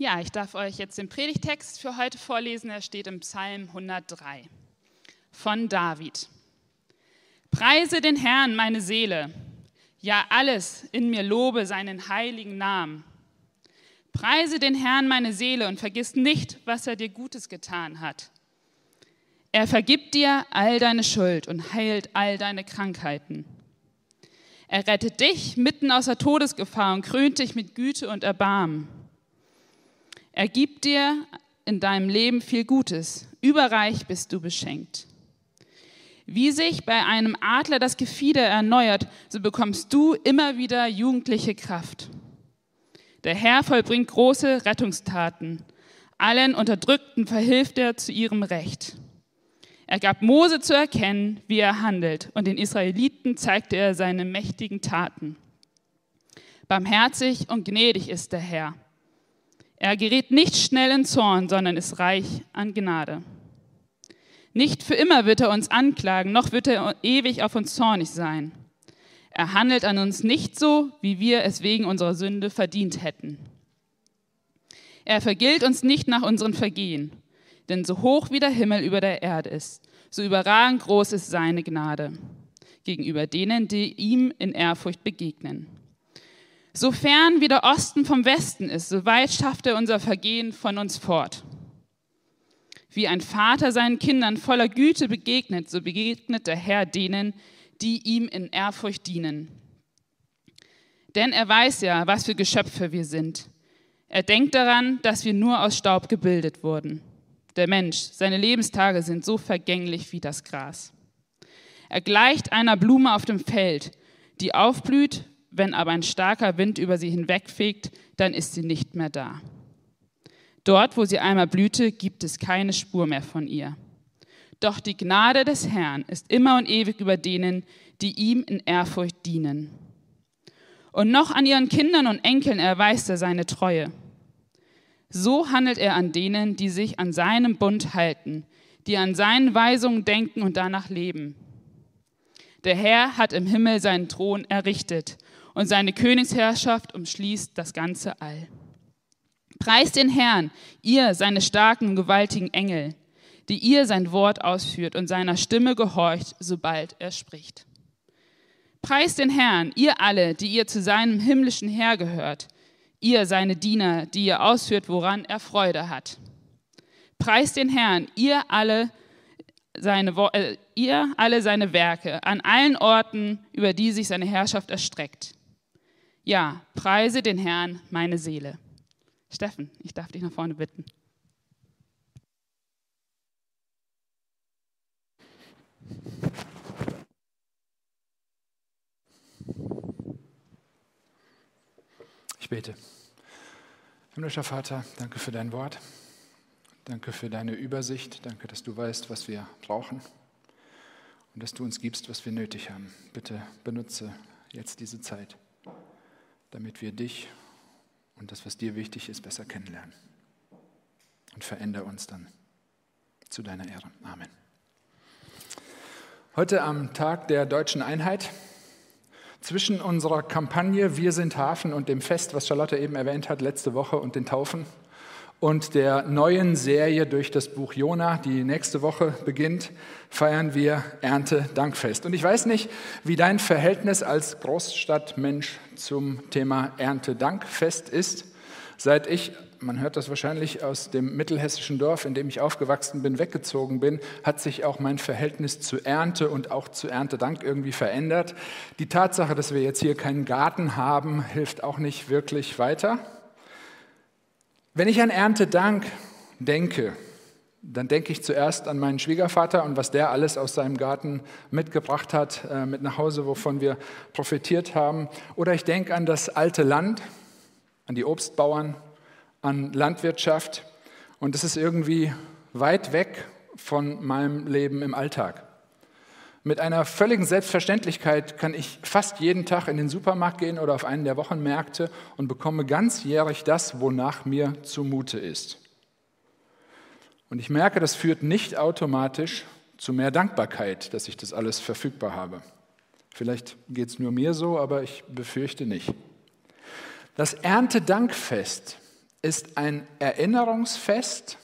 Ja, ich darf euch jetzt den Predigtext für heute vorlesen. Er steht im Psalm 103 von David. Preise den Herrn, meine Seele. Ja, alles in mir lobe seinen heiligen Namen. Preise den Herrn, meine Seele, und vergiss nicht, was er dir Gutes getan hat. Er vergibt dir all deine Schuld und heilt all deine Krankheiten. Er rettet dich mitten aus der Todesgefahr und krönt dich mit Güte und Erbarmen. Er gibt dir in deinem Leben viel Gutes. Überreich bist du beschenkt. Wie sich bei einem Adler das Gefieder erneuert, so bekommst du immer wieder jugendliche Kraft. Der Herr vollbringt große Rettungstaten. Allen Unterdrückten verhilft er zu ihrem Recht. Er gab Mose zu erkennen, wie er handelt, und den Israeliten zeigte er seine mächtigen Taten. Barmherzig und gnädig ist der Herr er gerät nicht schnell in Zorn, sondern ist reich an Gnade. Nicht für immer wird er uns anklagen, noch wird er ewig auf uns zornig sein. Er handelt an uns nicht so, wie wir es wegen unserer Sünde verdient hätten. Er vergilt uns nicht nach unseren Vergehen, denn so hoch wie der Himmel über der Erde ist, so überragend groß ist seine Gnade gegenüber denen, die ihm in Ehrfurcht begegnen. So fern wie der Osten vom Westen ist, so weit schafft er unser Vergehen von uns fort. Wie ein Vater seinen Kindern voller Güte begegnet, so begegnet der Herr denen, die ihm in Ehrfurcht dienen. Denn er weiß ja, was für Geschöpfe wir sind. Er denkt daran, dass wir nur aus Staub gebildet wurden. Der Mensch, seine Lebenstage sind so vergänglich wie das Gras. Er gleicht einer Blume auf dem Feld, die aufblüht, wenn aber ein starker Wind über sie hinwegfegt, dann ist sie nicht mehr da. Dort, wo sie einmal blühte, gibt es keine Spur mehr von ihr. Doch die Gnade des Herrn ist immer und ewig über denen, die ihm in Ehrfurcht dienen. Und noch an ihren Kindern und Enkeln erweist er seine Treue. So handelt er an denen, die sich an seinem Bund halten, die an seinen Weisungen denken und danach leben. Der Herr hat im Himmel seinen Thron errichtet und seine Königsherrschaft umschließt das ganze All. Preist den Herrn, ihr seine starken und gewaltigen Engel, die ihr sein Wort ausführt und seiner Stimme gehorcht, sobald er spricht. Preist den Herrn, ihr alle, die ihr zu seinem himmlischen Herr gehört, ihr seine Diener, die ihr ausführt, woran er Freude hat. Preist den Herrn, ihr alle, seine, äh, ihr alle seine Werke, an allen Orten, über die sich seine Herrschaft erstreckt. Ja, preise den Herrn, meine Seele. Steffen, ich darf dich nach vorne bitten. Ich bete. Himmlischer Vater, danke für dein Wort. Danke für deine Übersicht. Danke, dass du weißt, was wir brauchen und dass du uns gibst, was wir nötig haben. Bitte benutze jetzt diese Zeit damit wir dich und das, was dir wichtig ist, besser kennenlernen. Und verändere uns dann zu deiner Ehre. Amen. Heute am Tag der deutschen Einheit, zwischen unserer Kampagne Wir sind Hafen und dem Fest, was Charlotte eben erwähnt hat, letzte Woche und den Taufen, und der neuen Serie durch das Buch Jona, die nächste Woche beginnt, feiern wir Ernte-Dankfest. Und ich weiß nicht, wie dein Verhältnis als Großstadtmensch zum Thema Ernte-Dankfest ist. Seit ich, man hört das wahrscheinlich aus dem mittelhessischen Dorf, in dem ich aufgewachsen bin, weggezogen bin, hat sich auch mein Verhältnis zu Ernte und auch zu Erntedank irgendwie verändert. Die Tatsache, dass wir jetzt hier keinen Garten haben, hilft auch nicht wirklich weiter. Wenn ich an Erntedank denke, dann denke ich zuerst an meinen Schwiegervater und was der alles aus seinem Garten mitgebracht hat, äh, mit nach Hause, wovon wir profitiert haben. Oder ich denke an das alte Land, an die Obstbauern, an Landwirtschaft. Und es ist irgendwie weit weg von meinem Leben im Alltag. Mit einer völligen Selbstverständlichkeit kann ich fast jeden Tag in den Supermarkt gehen oder auf einen der Wochenmärkte und bekomme ganzjährig das, wonach mir zumute ist. Und ich merke, das führt nicht automatisch zu mehr Dankbarkeit, dass ich das alles verfügbar habe. Vielleicht geht es nur mir so, aber ich befürchte nicht. Das Erntedankfest ist ein Erinnerungsfest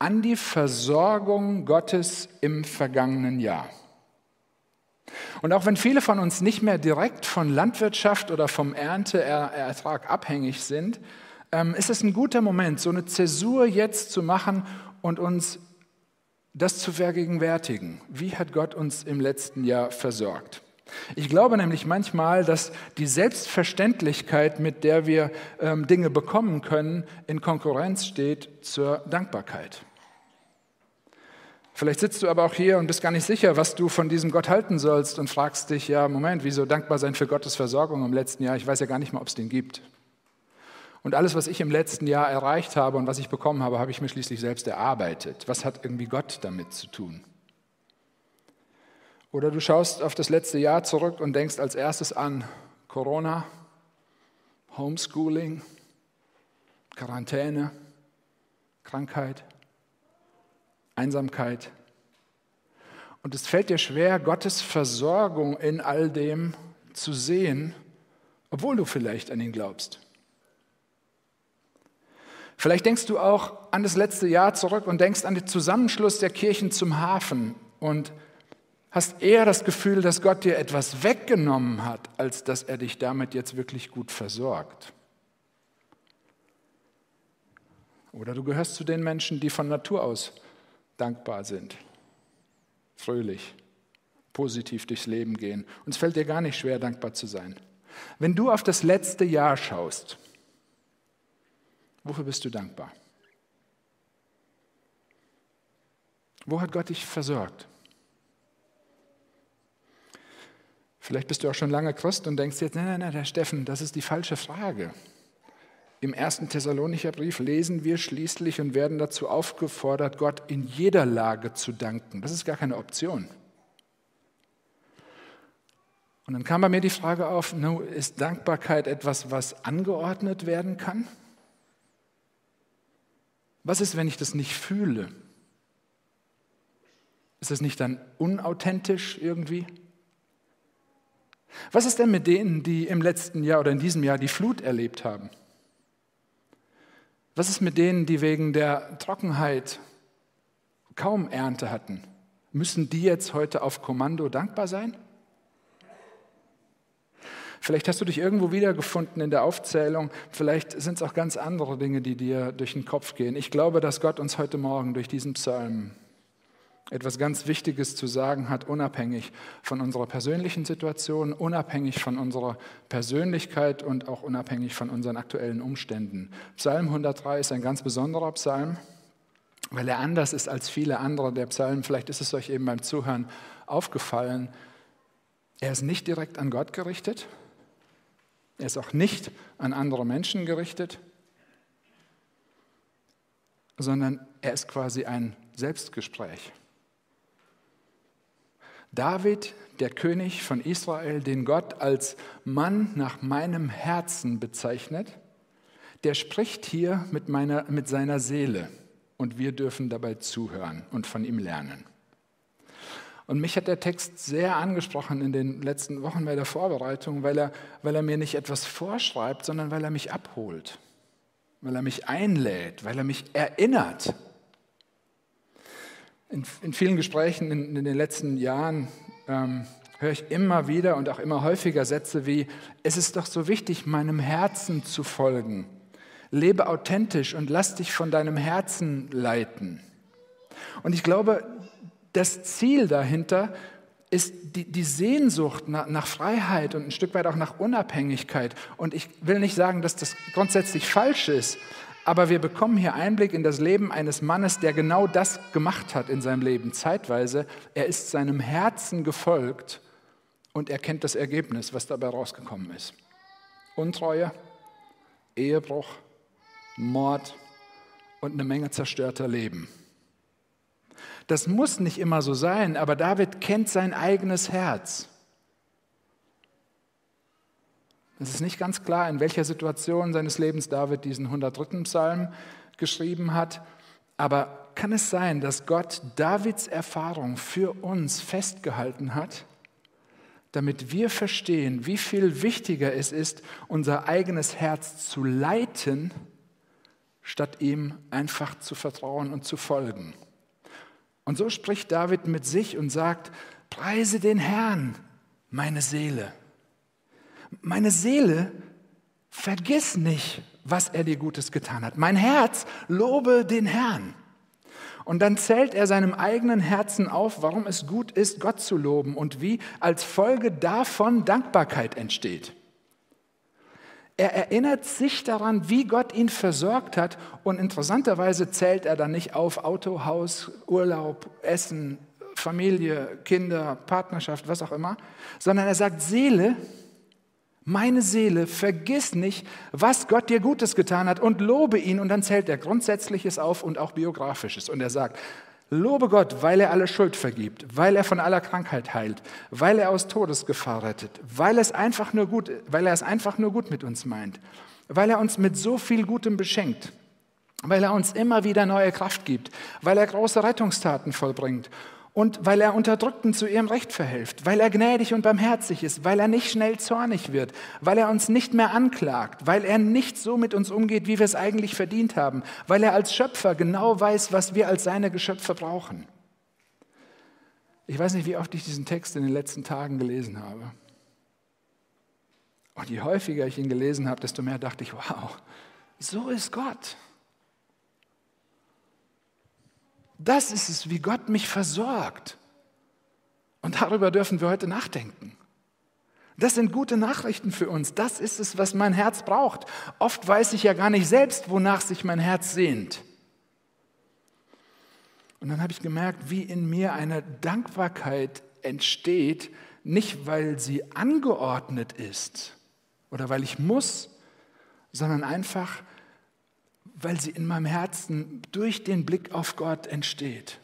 an die Versorgung Gottes im vergangenen Jahr. Und auch wenn viele von uns nicht mehr direkt von Landwirtschaft oder vom Ernteertrag abhängig sind, ähm, ist es ein guter Moment, so eine Zäsur jetzt zu machen und uns das zu vergegenwärtigen. Wie hat Gott uns im letzten Jahr versorgt? Ich glaube nämlich manchmal, dass die Selbstverständlichkeit, mit der wir ähm, Dinge bekommen können, in Konkurrenz steht zur Dankbarkeit. Vielleicht sitzt du aber auch hier und bist gar nicht sicher, was du von diesem Gott halten sollst und fragst dich, ja, Moment, wieso dankbar sein für Gottes Versorgung im letzten Jahr? Ich weiß ja gar nicht mal, ob es den gibt. Und alles, was ich im letzten Jahr erreicht habe und was ich bekommen habe, habe ich mir schließlich selbst erarbeitet. Was hat irgendwie Gott damit zu tun? Oder du schaust auf das letzte Jahr zurück und denkst als erstes an Corona, Homeschooling, Quarantäne, Krankheit. Einsamkeit. Und es fällt dir schwer, Gottes Versorgung in all dem zu sehen, obwohl du vielleicht an ihn glaubst. Vielleicht denkst du auch an das letzte Jahr zurück und denkst an den Zusammenschluss der Kirchen zum Hafen und hast eher das Gefühl, dass Gott dir etwas weggenommen hat, als dass er dich damit jetzt wirklich gut versorgt. Oder du gehörst zu den Menschen, die von Natur aus dankbar sind, fröhlich, positiv durchs Leben gehen. Und es fällt dir gar nicht schwer, dankbar zu sein. Wenn du auf das letzte Jahr schaust, wofür bist du dankbar? Wo hat Gott dich versorgt? Vielleicht bist du auch schon lange Christ und denkst jetzt, nein, nein, nein, Herr Steffen, das ist die falsche Frage. Im ersten Thessalonicher Brief lesen wir schließlich und werden dazu aufgefordert, Gott in jeder Lage zu danken. Das ist gar keine Option. Und dann kam bei mir die Frage auf, ist Dankbarkeit etwas, was angeordnet werden kann? Was ist, wenn ich das nicht fühle? Ist das nicht dann unauthentisch irgendwie? Was ist denn mit denen, die im letzten Jahr oder in diesem Jahr die Flut erlebt haben? Was ist mit denen, die wegen der Trockenheit kaum Ernte hatten? Müssen die jetzt heute auf Kommando dankbar sein? Vielleicht hast du dich irgendwo wiedergefunden in der Aufzählung. Vielleicht sind es auch ganz andere Dinge, die dir durch den Kopf gehen. Ich glaube, dass Gott uns heute Morgen durch diesen Psalm etwas ganz Wichtiges zu sagen hat, unabhängig von unserer persönlichen Situation, unabhängig von unserer Persönlichkeit und auch unabhängig von unseren aktuellen Umständen. Psalm 103 ist ein ganz besonderer Psalm, weil er anders ist als viele andere der Psalmen. Vielleicht ist es euch eben beim Zuhören aufgefallen. Er ist nicht direkt an Gott gerichtet. Er ist auch nicht an andere Menschen gerichtet, sondern er ist quasi ein Selbstgespräch. David, der König von Israel, den Gott als Mann nach meinem Herzen bezeichnet, der spricht hier mit, meiner, mit seiner Seele und wir dürfen dabei zuhören und von ihm lernen. Und mich hat der Text sehr angesprochen in den letzten Wochen bei der Vorbereitung, weil er, weil er mir nicht etwas vorschreibt, sondern weil er mich abholt, weil er mich einlädt, weil er mich erinnert in, in vielen Gesprächen in, in, den letzten Jahren ähm, höre ich immer wieder und auch immer häufiger Sätze wie, es ist doch so wichtig, meinem Herzen zu folgen. Lebe authentisch und lass dich von deinem Herzen leiten. Und ich glaube, das Ziel dahinter ist die, die Sehnsucht nach, nach, Freiheit und ein Stück weit auch nach Unabhängigkeit. Und ich will nicht sagen, dass das grundsätzlich falsch ist, aber wir bekommen hier Einblick in das Leben eines Mannes, der genau das gemacht hat in seinem Leben, zeitweise. Er ist seinem Herzen gefolgt und er kennt das Ergebnis, was dabei rausgekommen ist. Untreue, Ehebruch, Mord und eine Menge zerstörter Leben. Das muss nicht immer so sein, aber David kennt sein eigenes Herz. Es ist nicht ganz klar, in welcher Situation seines Lebens David diesen 103. Psalm geschrieben hat, aber kann es sein, dass Gott Davids Erfahrung für uns festgehalten hat, damit wir verstehen, wie viel wichtiger es ist, unser eigenes Herz zu leiten, statt ihm einfach zu vertrauen und zu folgen. Und so spricht David mit sich und sagt, preise den Herrn, meine Seele. Meine Seele, vergiss nicht, was er dir Gutes getan hat. Mein Herz, lobe den Herrn. Und dann zählt er seinem eigenen Herzen auf, warum es gut ist, Gott zu loben und wie als Folge davon Dankbarkeit entsteht. Er erinnert sich daran, wie Gott ihn versorgt hat und interessanterweise zählt er dann nicht auf Auto, Haus, Urlaub, Essen, Familie, Kinder, Partnerschaft, was auch immer, sondern er sagt, Seele, meine Seele, vergiss nicht, was Gott dir Gutes getan hat und lobe ihn. Und dann zählt er Grundsätzliches auf und auch Biografisches. Und er sagt, Lobe Gott, weil er alle Schuld vergibt, weil er von aller Krankheit heilt, weil er aus Todesgefahr rettet, weil, es einfach nur gut, weil er es einfach nur gut mit uns meint, weil er uns mit so viel Gutem beschenkt, weil er uns immer wieder neue Kraft gibt, weil er große Rettungstaten vollbringt und weil er Unterdrückten zu ihrem Recht verhilft, weil er gnädig und barmherzig ist, weil er nicht schnell zornig wird, weil er uns nicht mehr anklagt, weil er nicht so mit uns umgeht, wie wir es eigentlich verdient haben, weil er als Schöpfer genau weiß, was wir als seine Geschöpfe brauchen. Ich weiß nicht, wie oft ich diesen Text in den letzten Tagen gelesen habe. Und je häufiger ich ihn gelesen habe, desto mehr dachte ich, wow, so ist Gott. Das ist es, wie Gott mich versorgt. Und darüber dürfen wir heute nachdenken. Das sind gute Nachrichten für uns. Das ist es, was mein Herz braucht. Oft weiß ich ja gar nicht selbst, wonach sich mein Herz sehnt. Und dann habe ich gemerkt, wie in mir eine Dankbarkeit entsteht, nicht weil sie angeordnet ist oder weil ich muss, sondern einfach, weil sie in meinem Herzen durch den Blick auf Gott entsteht.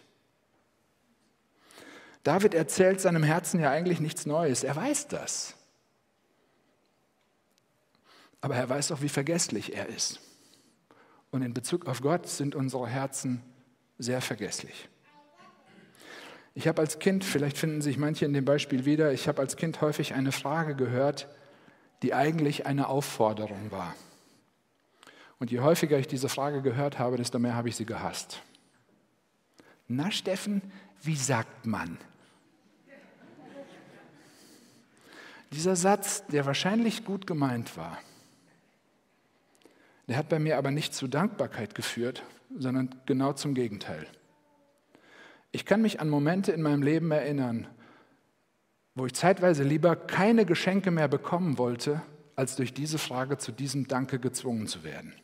David erzählt seinem Herzen ja eigentlich nichts Neues. Er weiß das. Aber er weiß auch, wie vergesslich er ist. Und in Bezug auf Gott sind unsere Herzen sehr vergesslich. Ich habe als Kind, vielleicht finden sich manche in dem Beispiel wieder, ich habe als Kind häufig eine Frage gehört, die eigentlich eine Aufforderung war. Und je häufiger ich diese Frage gehört habe, desto mehr habe ich sie gehasst. Na Steffen, wie sagt man? Dieser Satz, der wahrscheinlich gut gemeint war, der hat bei mir aber nicht zu Dankbarkeit geführt, sondern genau zum Gegenteil. Ich kann mich an Momente in meinem Leben erinnern, wo ich zeitweise lieber keine Geschenke mehr bekommen wollte, als durch diese Frage zu diesem Danke gezwungen zu werden.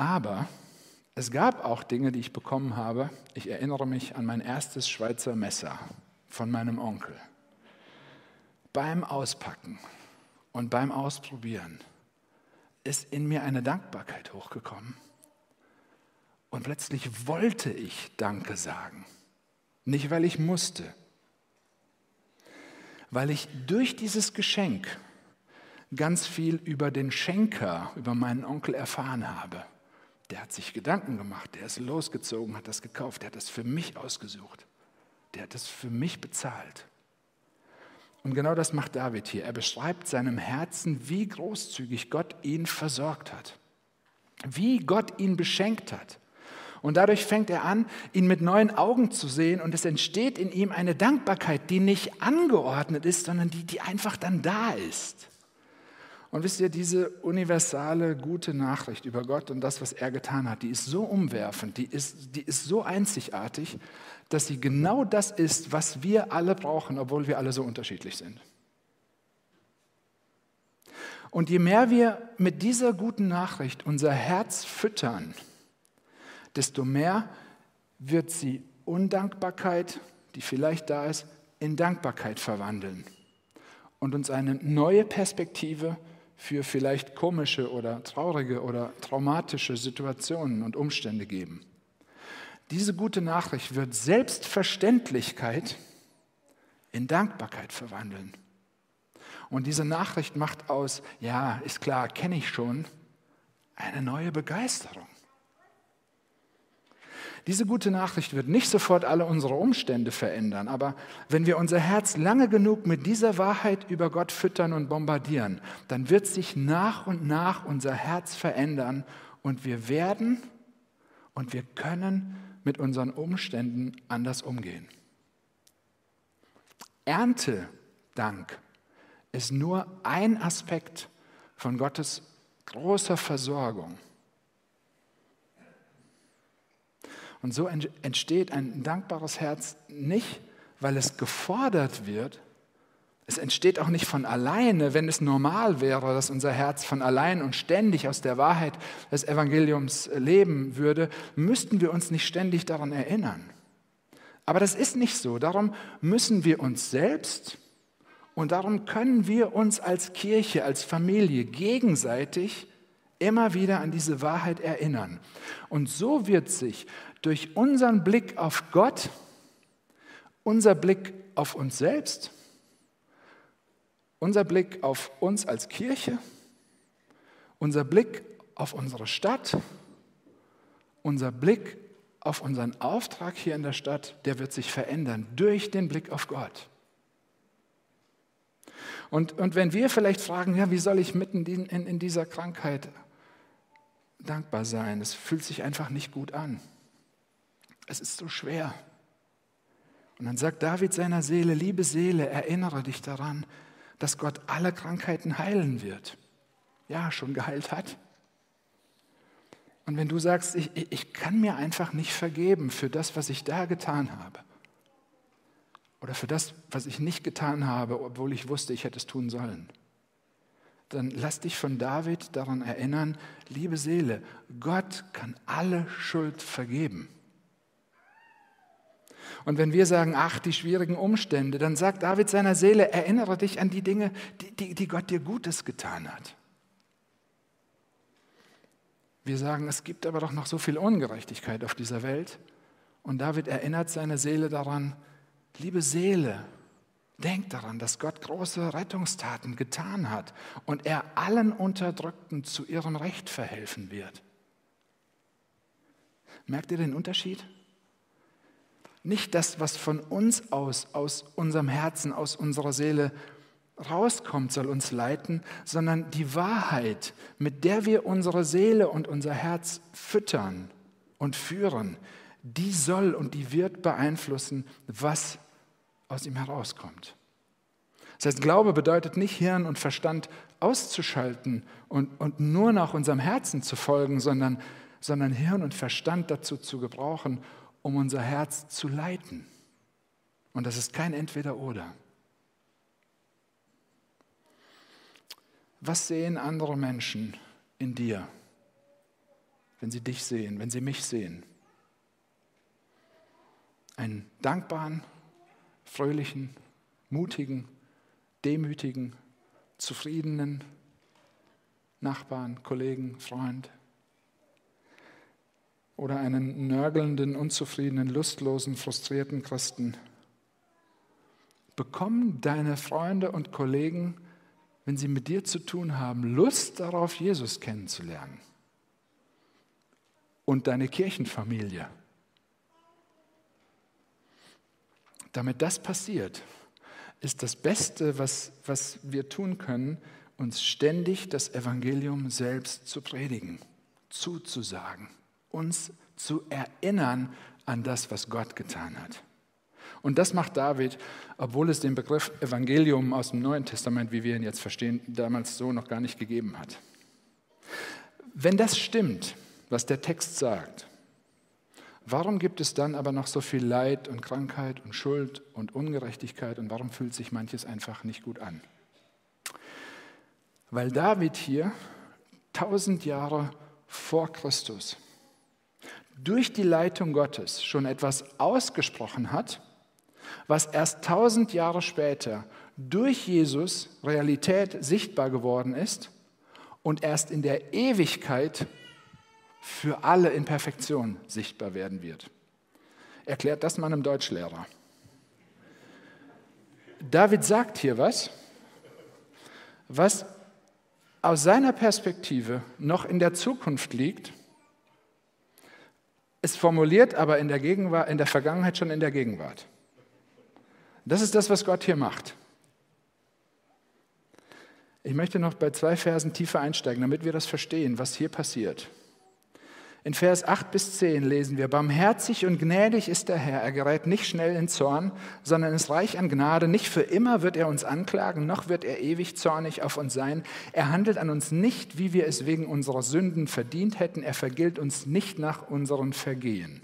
Aber es gab auch Dinge, die ich bekommen habe. Ich erinnere mich an mein erstes Schweizer Messer von meinem Onkel. Beim Auspacken und beim Ausprobieren ist in mir eine Dankbarkeit hochgekommen. Und plötzlich wollte ich Danke sagen. Nicht, weil ich musste, weil ich durch dieses Geschenk ganz viel über den Schenker, über meinen Onkel erfahren habe. Der hat sich Gedanken gemacht, der ist losgezogen, hat das gekauft, der hat das für mich ausgesucht, der hat das für mich bezahlt. Und genau das macht David hier. Er beschreibt seinem Herzen, wie großzügig Gott ihn versorgt hat, wie Gott ihn beschenkt hat. Und dadurch fängt er an, ihn mit neuen Augen zu sehen und es entsteht in ihm eine Dankbarkeit, die nicht angeordnet ist, sondern die, die einfach dann da ist. Und wisst ihr, diese universale gute Nachricht über Gott und das, was er getan hat, die ist so umwerfend, die ist, die ist so einzigartig, dass sie genau das ist, was wir alle brauchen, obwohl wir alle so unterschiedlich sind. Und je mehr wir mit dieser guten Nachricht unser Herz füttern, desto mehr wird sie Undankbarkeit, die vielleicht da ist, in Dankbarkeit verwandeln und uns eine neue Perspektive für vielleicht komische oder traurige oder traumatische Situationen und Umstände geben. Diese gute Nachricht wird Selbstverständlichkeit in Dankbarkeit verwandeln. Und diese Nachricht macht aus, ja, ist klar, kenne ich schon, eine neue Begeisterung. Diese gute Nachricht wird nicht sofort alle unsere Umstände verändern, aber wenn wir unser Herz lange genug mit dieser Wahrheit über Gott füttern und bombardieren, dann wird sich nach und nach unser Herz verändern und wir werden und wir können mit unseren Umständen anders umgehen. Erntedank ist nur ein Aspekt von Gottes großer Versorgung. Und so entsteht ein dankbares Herz nicht, weil es gefordert wird. Es entsteht auch nicht von alleine, wenn es normal wäre, dass unser Herz von allein und ständig aus der Wahrheit des Evangeliums leben würde, müssten wir uns nicht ständig daran erinnern. Aber das ist nicht so. Darum müssen wir uns selbst und darum können wir uns als Kirche, als Familie gegenseitig immer wieder an diese Wahrheit erinnern. Und so wird sich durch unseren Blick auf Gott, unser Blick auf uns selbst, unser Blick auf uns als Kirche, unser Blick auf unsere Stadt, unser Blick auf unseren Auftrag hier in der Stadt, der wird sich verändern durch den Blick auf Gott. Und, und wenn wir vielleicht fragen, ja, wie soll ich mitten in, in, in dieser Krankheit dankbar sein? Es fühlt sich einfach nicht gut an es ist so schwer. Und dann sagt David seiner Seele, liebe Seele, erinnere dich daran, dass Gott alle Krankheiten heilen wird. Ja, schon geheilt hat. Und wenn du sagst, ich, ich kann mir einfach nicht vergeben für das, was ich da getan habe, oder für das, was ich nicht getan habe, obwohl ich wusste, ich hätte es tun sollen, dann lass dich von David daran erinnern, liebe Seele, Gott kann alle Schuld vergeben. Und wenn wir sagen, ach, die schwierigen Umstände, dann sagt David seiner Seele, erinnere dich an die Dinge, die, die, die Gott dir Gutes getan hat. Wir sagen, es gibt aber doch noch so viel Ungerechtigkeit auf dieser Welt. Und David erinnert seine Seele daran, liebe Seele, denk daran, dass Gott große Rettungstaten getan hat und er allen Unterdrückten zu ihrem Recht verhelfen wird. Merkt ihr den Unterschied? Nicht das, was von uns aus, aus unserem Herzen, aus unserer Seele rauskommt, soll uns leiten, sondern die Wahrheit, mit der wir unsere Seele und unser Herz füttern und führen, die soll und die wird beeinflussen, was aus ihm herauskommt. Das heißt, Glaube bedeutet nicht Hirn und Verstand auszuschalten und, und nur nach unserem Herzen zu folgen, sondern, sondern Hirn und Verstand dazu zu gebrauchen, um unser Herz zu leiten. Und das ist kein Entweder-Oder. Was sehen andere Menschen in dir, wenn sie dich sehen, wenn sie mich sehen? Einen dankbaren, fröhlichen, mutigen, demütigen, zufriedenen Nachbarn, Kollegen, Freund? oder einen nörgelnden, unzufriedenen, lustlosen, frustrierten Christen. Bekommen deine Freunde und Kollegen, wenn sie mit dir zu tun haben, Lust darauf, Jesus kennenzulernen? Und deine Kirchenfamilie. Damit das passiert, ist das Beste, was, was wir tun können, uns ständig das Evangelium selbst zu predigen, zuzusagen uns zu erinnern an das, was Gott getan hat. Und das macht David, obwohl es den Begriff Evangelium aus dem Neuen Testament, wie wir ihn jetzt verstehen, damals so noch gar nicht gegeben hat. Wenn das stimmt, was der Text sagt, warum gibt es dann aber noch so viel Leid und Krankheit und Schuld und Ungerechtigkeit und warum fühlt sich manches einfach nicht gut an? Weil David hier tausend Jahre vor Christus durch die Leitung Gottes schon etwas ausgesprochen hat, was erst tausend Jahre später durch Jesus Realität sichtbar geworden ist und erst in der Ewigkeit für alle in Perfektion sichtbar werden wird. Erklärt das mal einem Deutschlehrer. David sagt hier was, was aus seiner Perspektive noch in der Zukunft liegt ist formuliert, aber in der, Gegenwart, in der Vergangenheit schon in der Gegenwart. Das ist das, was Gott hier macht. Ich möchte noch bei zwei Versen tiefer einsteigen, damit wir das verstehen, was hier passiert. In Vers 8 bis 10 lesen wir, Barmherzig und gnädig ist der Herr, er gerät nicht schnell in Zorn, sondern ist reich an Gnade. Nicht für immer wird er uns anklagen, noch wird er ewig zornig auf uns sein. Er handelt an uns nicht, wie wir es wegen unserer Sünden verdient hätten, er vergilt uns nicht nach unseren Vergehen.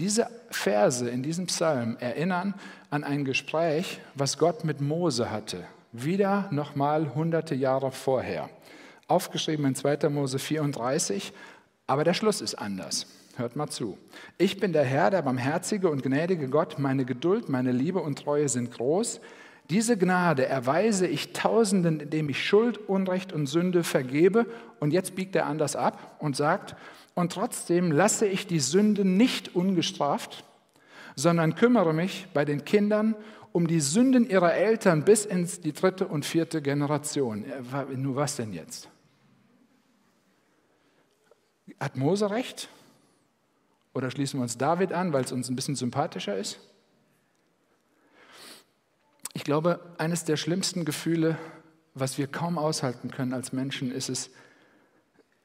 Diese Verse in diesem Psalm erinnern an ein Gespräch, was Gott mit Mose hatte, wieder nochmal hunderte Jahre vorher. Aufgeschrieben in 2. Mose 34, aber der Schluss ist anders. Hört mal zu. Ich bin der Herr, der barmherzige und gnädige Gott. Meine Geduld, meine Liebe und Treue sind groß. Diese Gnade erweise ich Tausenden, indem ich Schuld, Unrecht und Sünde vergebe. Und jetzt biegt er anders ab und sagt, und trotzdem lasse ich die Sünde nicht ungestraft, sondern kümmere mich bei den Kindern um die Sünden ihrer Eltern bis ins die dritte und vierte Generation. Nur was denn jetzt? Hat Mose recht? Oder schließen wir uns David an, weil es uns ein bisschen sympathischer ist? Ich glaube, eines der schlimmsten Gefühle, was wir kaum aushalten können als Menschen, ist es,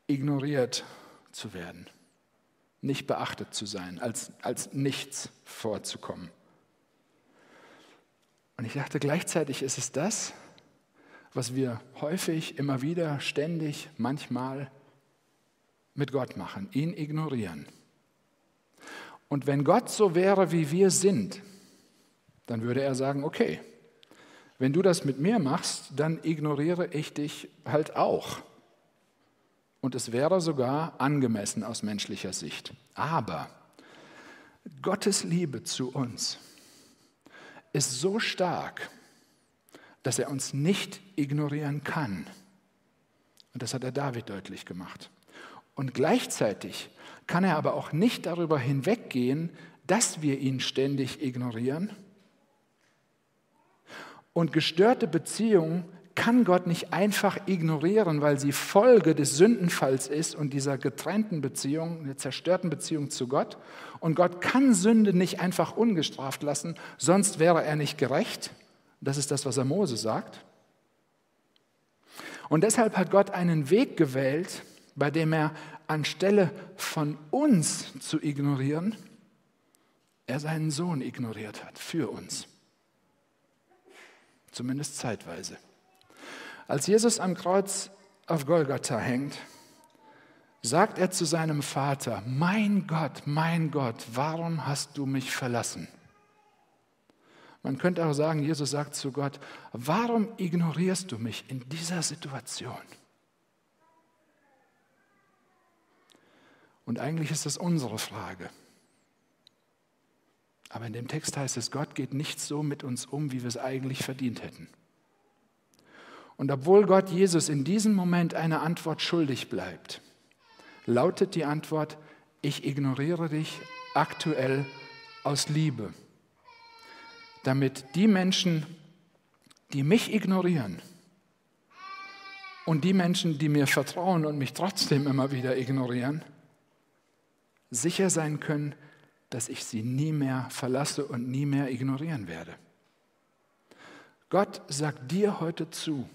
ignoriert zu werden, nicht beachtet zu sein, als, als nichts vorzukommen. Und ich dachte, gleichzeitig ist es das, was wir häufig, immer wieder, ständig, manchmal mit Gott machen, ihn ignorieren. Und wenn Gott so wäre, wie wir sind, dann würde er sagen, okay, wenn du das mit mir machst, dann ignoriere ich dich halt auch. Und es wäre sogar angemessen aus menschlicher Sicht. Aber Gottes Liebe zu uns ist so stark, dass er uns nicht ignorieren kann. Und das hat er David deutlich gemacht. Und gleichzeitig kann er aber auch nicht darüber hinweggehen, dass wir ihn ständig ignorieren. Und gestörte Beziehungen kann Gott nicht einfach ignorieren, weil sie Folge des Sündenfalls ist und dieser getrennten Beziehung, der zerstörten Beziehung zu Gott. Und Gott kann Sünde nicht einfach ungestraft lassen, sonst wäre er nicht gerecht. Das ist das, was er Mose sagt. Und deshalb hat Gott einen Weg gewählt, bei dem er anstelle von uns zu ignorieren, er seinen Sohn ignoriert hat für uns. Zumindest zeitweise. Als Jesus am Kreuz auf Golgatha hängt, sagt er zu seinem Vater, mein Gott, mein Gott, warum hast du mich verlassen? Man könnte auch sagen, Jesus sagt zu Gott, warum ignorierst du mich in dieser Situation? Und eigentlich ist das unsere Frage. Aber in dem Text heißt es, Gott geht nicht so mit uns um, wie wir es eigentlich verdient hätten. Und obwohl Gott Jesus in diesem Moment eine Antwort schuldig bleibt, lautet die Antwort, ich ignoriere dich aktuell aus Liebe, damit die Menschen, die mich ignorieren und die Menschen, die mir vertrauen und mich trotzdem immer wieder ignorieren, sicher sein können, dass ich sie nie mehr verlasse und nie mehr ignorieren werde. Gott sagt dir heute zu,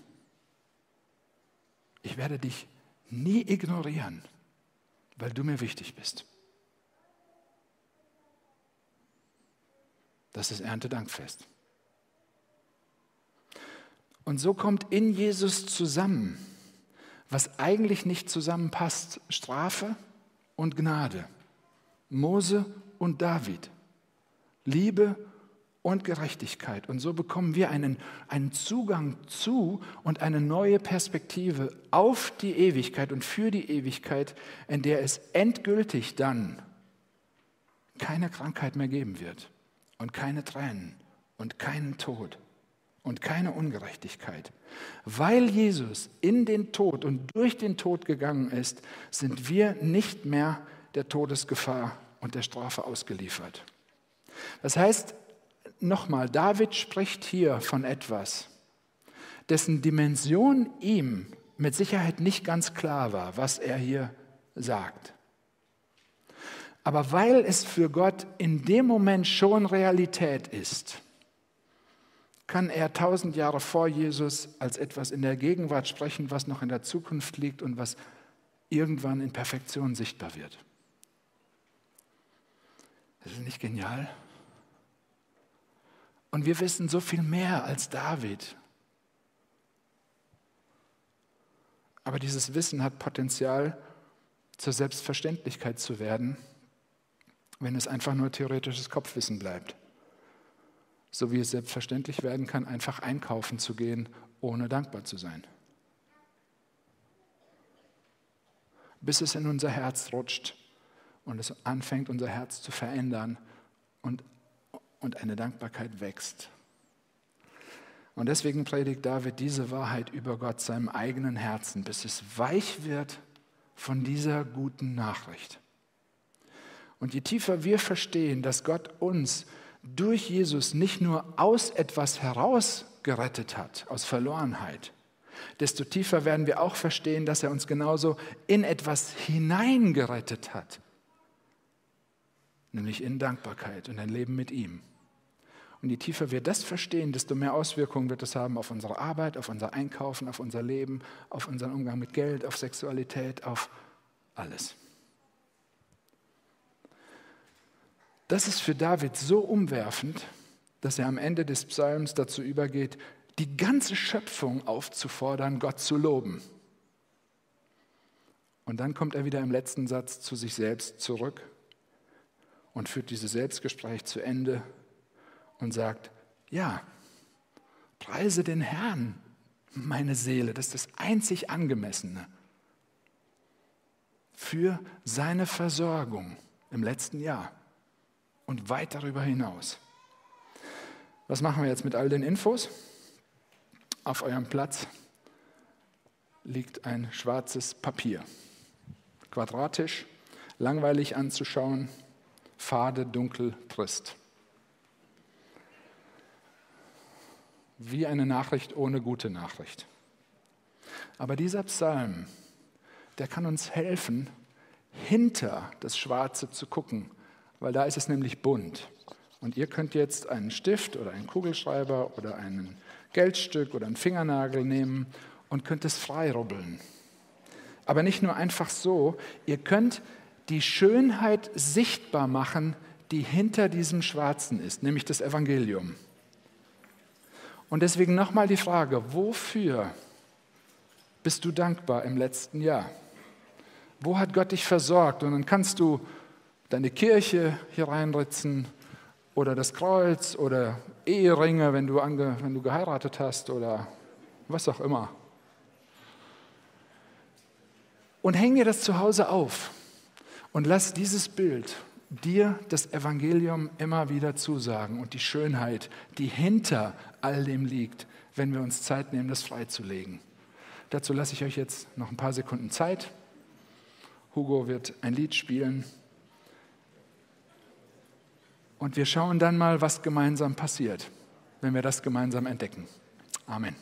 ich werde dich nie ignorieren, weil du mir wichtig bist. Das ist Erntedankfest. Und so kommt in Jesus zusammen, was eigentlich nicht zusammenpasst, Strafe und Gnade. Mose und David. Liebe und Gerechtigkeit. Und so bekommen wir einen, einen Zugang zu und eine neue Perspektive auf die Ewigkeit und für die Ewigkeit, in der es endgültig dann keine Krankheit mehr geben wird und keine Tränen und keinen Tod und keine Ungerechtigkeit. Weil Jesus in den Tod und durch den Tod gegangen ist, sind wir nicht mehr der Todesgefahr und der Strafe ausgeliefert. Das heißt, nochmal, David spricht hier von etwas, dessen Dimension ihm mit Sicherheit nicht ganz klar war, was er hier sagt. Aber weil es für Gott in dem Moment schon Realität ist, kann er tausend Jahre vor Jesus als etwas in der Gegenwart sprechen, was noch in der Zukunft liegt und was irgendwann in Perfektion sichtbar wird. Das ist nicht genial? Und wir wissen so viel mehr als David. Aber dieses Wissen hat Potenzial, zur Selbstverständlichkeit zu werden, wenn es einfach nur theoretisches Kopfwissen bleibt. So wie es selbstverständlich werden kann, einfach einkaufen zu gehen, ohne dankbar zu sein. Bis es in unser Herz rutscht und es anfängt, unser Herz zu verändern und, und eine Dankbarkeit wächst. Und deswegen predigt David diese Wahrheit über Gott seinem eigenen Herzen, bis es weich wird von dieser guten Nachricht. Und je tiefer wir verstehen, dass Gott uns durch Jesus nicht nur aus etwas heraus gerettet hat, aus Verlorenheit, desto tiefer werden wir auch verstehen, dass er uns genauso in etwas hineingerettet hat, nämlich in Dankbarkeit und ein Leben mit ihm. Und je tiefer wir das verstehen, desto mehr Auswirkungen wird es haben auf unsere Arbeit, auf unser Einkaufen, auf unser Leben, auf unseren Umgang mit Geld, auf Sexualität, auf alles. Das ist für David so umwerfend, dass er am Ende des Psalms dazu übergeht, die ganze Schöpfung aufzufordern, Gott zu loben. Und dann kommt er wieder im letzten Satz zu sich selbst zurück und führt dieses Selbstgespräch zu Ende und sagt, ja, preise den Herrn, meine Seele, das ist das einzig Angemessene für seine Versorgung im letzten Jahr und weit darüber hinaus. Was machen wir jetzt mit all den Infos? Auf eurem Platz liegt ein schwarzes Papier. Quadratisch, langweilig anzuschauen, fade, dunkel, trist. Wie eine Nachricht ohne gute Nachricht. Aber dieser Psalm, der kann uns helfen, hinter das Schwarze zu gucken, weil da ist es nämlich bunt. Und ihr könnt jetzt einen Stift oder einen Kugelschreiber oder ein Geldstück oder einen Fingernagel nehmen und könnt es freirubbeln. Aber nicht nur einfach so, ihr könnt die Schönheit sichtbar machen, die hinter diesem Schwarzen ist, nämlich das Evangelium. Und deswegen nochmal die Frage, wofür bist du dankbar im letzten Jahr? Wo hat Gott dich versorgt? Und dann kannst du deine Kirche hier reinritzen oder das Kreuz oder Eheringe, wenn du, ange, wenn du geheiratet hast oder was auch immer. Und häng dir das zu Hause auf und lass dieses Bild dir das Evangelium immer wieder zusagen und die Schönheit, die hinter all dem liegt, wenn wir uns Zeit nehmen, das freizulegen. Dazu lasse ich euch jetzt noch ein paar Sekunden Zeit. Hugo wird ein Lied spielen. Und wir schauen dann mal, was gemeinsam passiert, wenn wir das gemeinsam entdecken. Amen.